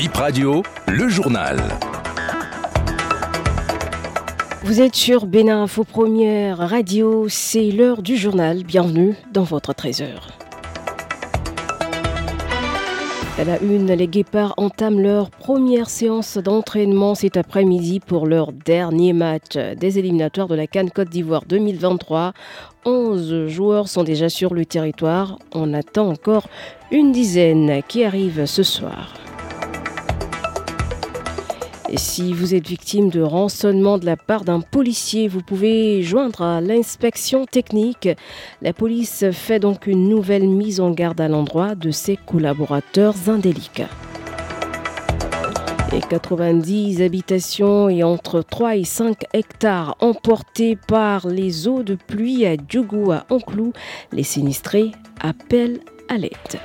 Bip Radio, le journal. Vous êtes sur Bénin Info Première Radio, c'est l'heure du journal. Bienvenue dans votre 13h. À la une, les Guépards entament leur première séance d'entraînement cet après-midi pour leur dernier match des éliminatoires de la Cannes Côte d'Ivoire 2023. 11 joueurs sont déjà sur le territoire. On attend encore une dizaine qui arrivent ce soir. Si vous êtes victime de rançonnement de la part d'un policier, vous pouvez joindre à l'inspection technique. La police fait donc une nouvelle mise en garde à l'endroit de ses collaborateurs indélicats. Et 90 habitations et entre 3 et 5 hectares emportés par les eaux de pluie à Djougou à Anclou. Les sinistrés appellent à l'aide.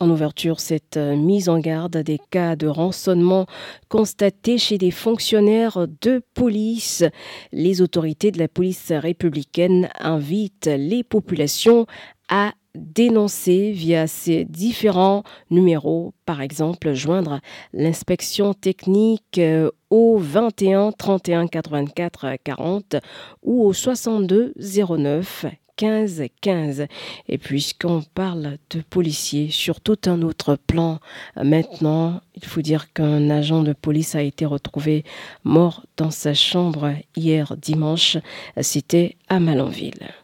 En ouverture, cette euh, mise en garde des cas de rançonnement constatés chez des fonctionnaires de police. Les autorités de la police républicaine invitent les populations à dénoncer via ces différents numéros, par exemple joindre l'inspection technique euh, au 21 31 84 40 ou au 62 09 15 15. Et puisqu'on parle de policiers sur tout un autre plan, maintenant, il faut dire qu'un agent de police a été retrouvé mort dans sa chambre hier dimanche. C'était à Malanville.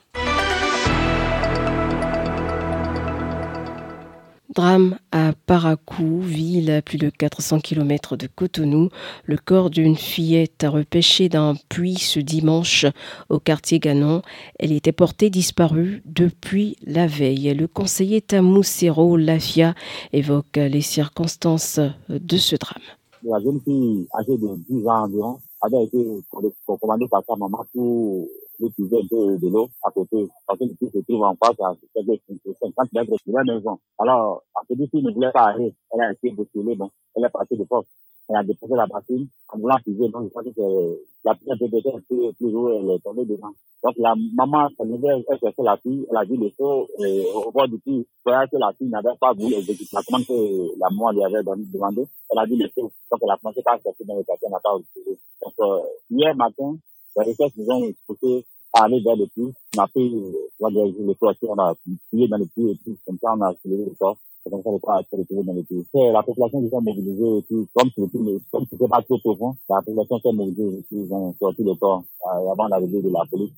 Drame à Parakou, ville à plus de 400 km de Cotonou. Le corps d'une fillette a repêché d'un puits ce dimanche au quartier Ganon. Elle était portée disparue depuis la veille. Le conseiller Tamoussero Lafia évoque les circonstances de ce drame. La jeune fille âgée de 10 ans environ avait été commandée par sa maman pour puiser un peu de l'eau à côté. Parce que puits se trouve en face à 50 mètres de la maison. Alors, parce que fille ne voulait pas aller, elle a été bousculée, bon, elle est partie de force. Elle a déposé la bassine en voulant puiser, donc je crois que la un peu un peu plus haut, elle est tombée dedans. Donc la maman, elle elle cherchait la fille, elle a vu le et au bord du puits, croyait que la fille n'avait pas voulu exécuter la commande que la maman lui avait demandé. Elle a vu le saut, donc elle a commencé par chercher dans le quartier, n'a pas Donc euh, hier matin, les recherches nous ont poussé à aller vers le puits. On a fait le clocher, on a fouillé dans le puits et puis comme ça on a soulevé le corps. C'est comme ça corps a été retrouvé dans le puits. C'est la population qui s'est mobilisée et puis comme c'est comme c'était pas trop profond, la population s'est mobilisée et puis ils ont sorti le corps euh, avant l'arrivée de la police.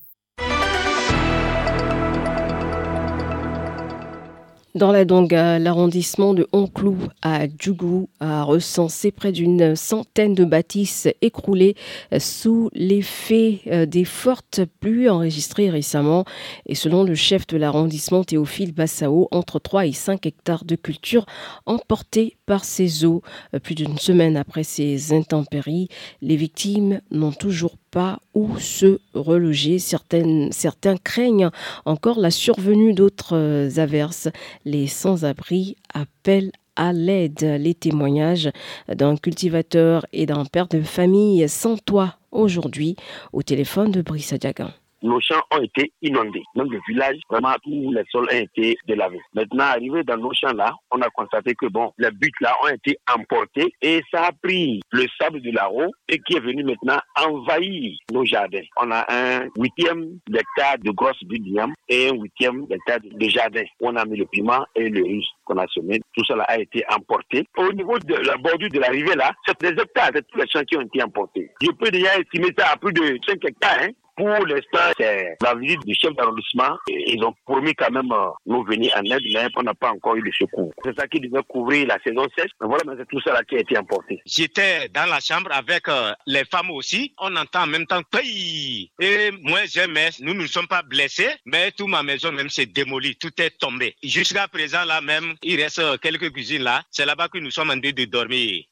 Dans la Donga, l'arrondissement de Onclou à Djougou a recensé près d'une centaine de bâtisses écroulées sous l'effet euh, des fortes pluies enregistrées récemment. Et selon le chef de l'arrondissement Théophile Bassao, entre 3 et 5 hectares de culture emportés par ces eaux. Euh, plus d'une semaine après ces intempéries, les victimes n'ont toujours pas où se reloger. Certains craignent encore la survenue d'autres euh, averses. Les sans-abri appellent à l'aide. Les témoignages d'un cultivateur et d'un père de famille sans toit aujourd'hui au téléphone de Brice Diagan nos champs ont été inondés. Même le village, vraiment, tous les sols ont été délavés. Maintenant, arrivé dans nos champs-là, on a constaté que, bon, les buts là ont été emportés et ça a pris le sable de la roue et qui est venu maintenant envahir nos jardins. On a un huitième d'hectare de grosses buttes et un huitième d'hectare de jardin. On a mis le piment et le riz qu'on a semé. Tout cela a été emporté. Au niveau de la bordure de l'arrivée là, c'est des hectares, c'est tous les champs qui ont été emportés. Je peux déjà estimer ça à plus de 5 hectares, hein. Pour l'instant, c'est la visite du chef d'arrondissement. Ils ont promis quand même euh, nous venir en aide, mais on n'a pas encore eu le secours. C'est ça qui devait couvrir la saison sèche. Mais voilà, c'est tout ça qui a été emporté. J'étais dans la chambre avec euh, les femmes aussi. On entend en même temps pays. Et moi, j'aimais, nous ne sommes pas blessés, mais toute ma maison même s'est démolie. Tout est tombé. Jusqu'à présent, là même, il reste euh, quelques cuisines là. C'est là-bas que nous sommes en train de dormir.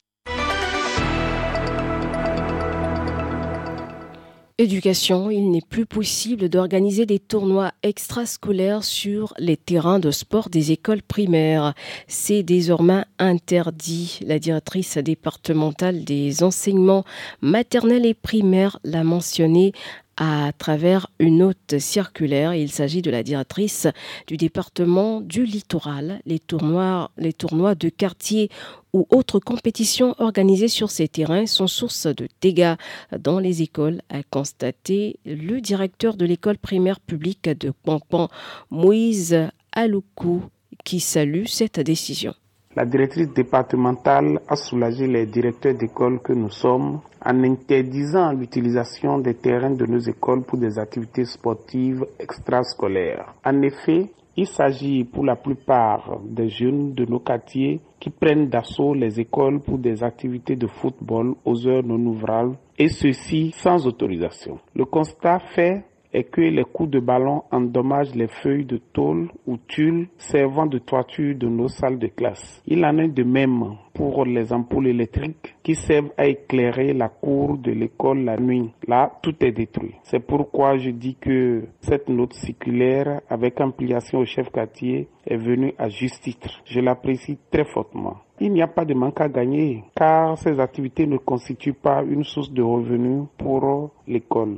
Éducation, il n'est plus possible d'organiser des tournois extrascolaires sur les terrains de sport des écoles primaires. C'est désormais interdit. La directrice départementale des enseignements maternels et primaires l'a mentionné à travers une note circulaire. Il s'agit de la directrice du département du littoral. Les tournois, les tournois de quartier ou autres compétitions organisées sur ces terrains sont source de dégâts dans les écoles, a constaté le directeur de l'école primaire publique de Pampan, Moïse Aloukou, qui salue cette décision. La directrice départementale a soulagé les directeurs d'école que nous sommes en interdisant l'utilisation des terrains de nos écoles pour des activités sportives extrascolaires. En effet, il s'agit pour la plupart des jeunes de nos quartiers qui prennent d'assaut les écoles pour des activités de football aux heures non ouvrables et ceci sans autorisation. Le constat fait et que les coups de ballon endommagent les feuilles de tôle ou tulle servant de toiture de nos salles de classe. Il en est de même pour les ampoules électriques qui servent à éclairer la cour de l'école la nuit. Là, tout est détruit. C'est pourquoi je dis que cette note circulaire avec ampliation au chef quartier est venue à juste titre. Je l'apprécie très fortement. Il n'y a pas de manque à gagner car ces activités ne constituent pas une source de revenus pour l'école.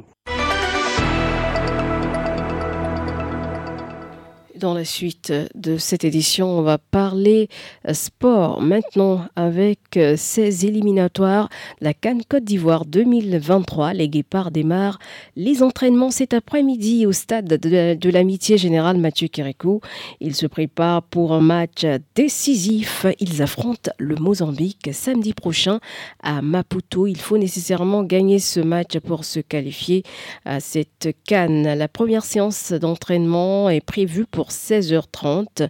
Dans la suite de cette édition, on va parler euh, sport maintenant avec euh, ces éliminatoires. La Cannes Côte d'Ivoire 2023, les Guépards démarrent les entraînements cet après-midi au stade de l'amitié générale Mathieu Kérékou. Ils se préparent pour un match décisif. Ils affrontent le Mozambique samedi prochain à Maputo. Il faut nécessairement gagner ce match pour se qualifier à cette Cannes. La première séance d'entraînement est prévue pour 16h30.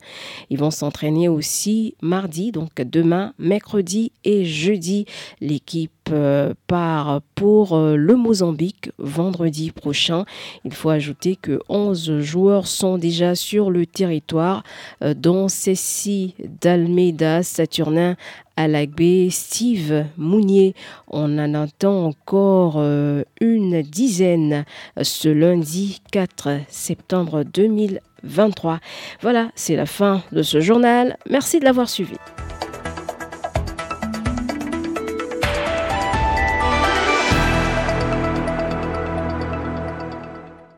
Ils vont s'entraîner aussi mardi, donc demain, mercredi et jeudi. L'équipe euh, part pour euh, le Mozambique vendredi prochain. Il faut ajouter que 11 joueurs sont déjà sur le territoire, euh, dont Cécile d'Almeida, Saturnin Alagbe, Steve Mounier. On en attend encore une dizaine ce lundi 4 septembre 2023. Voilà, c'est la fin de ce journal. Merci de l'avoir suivi.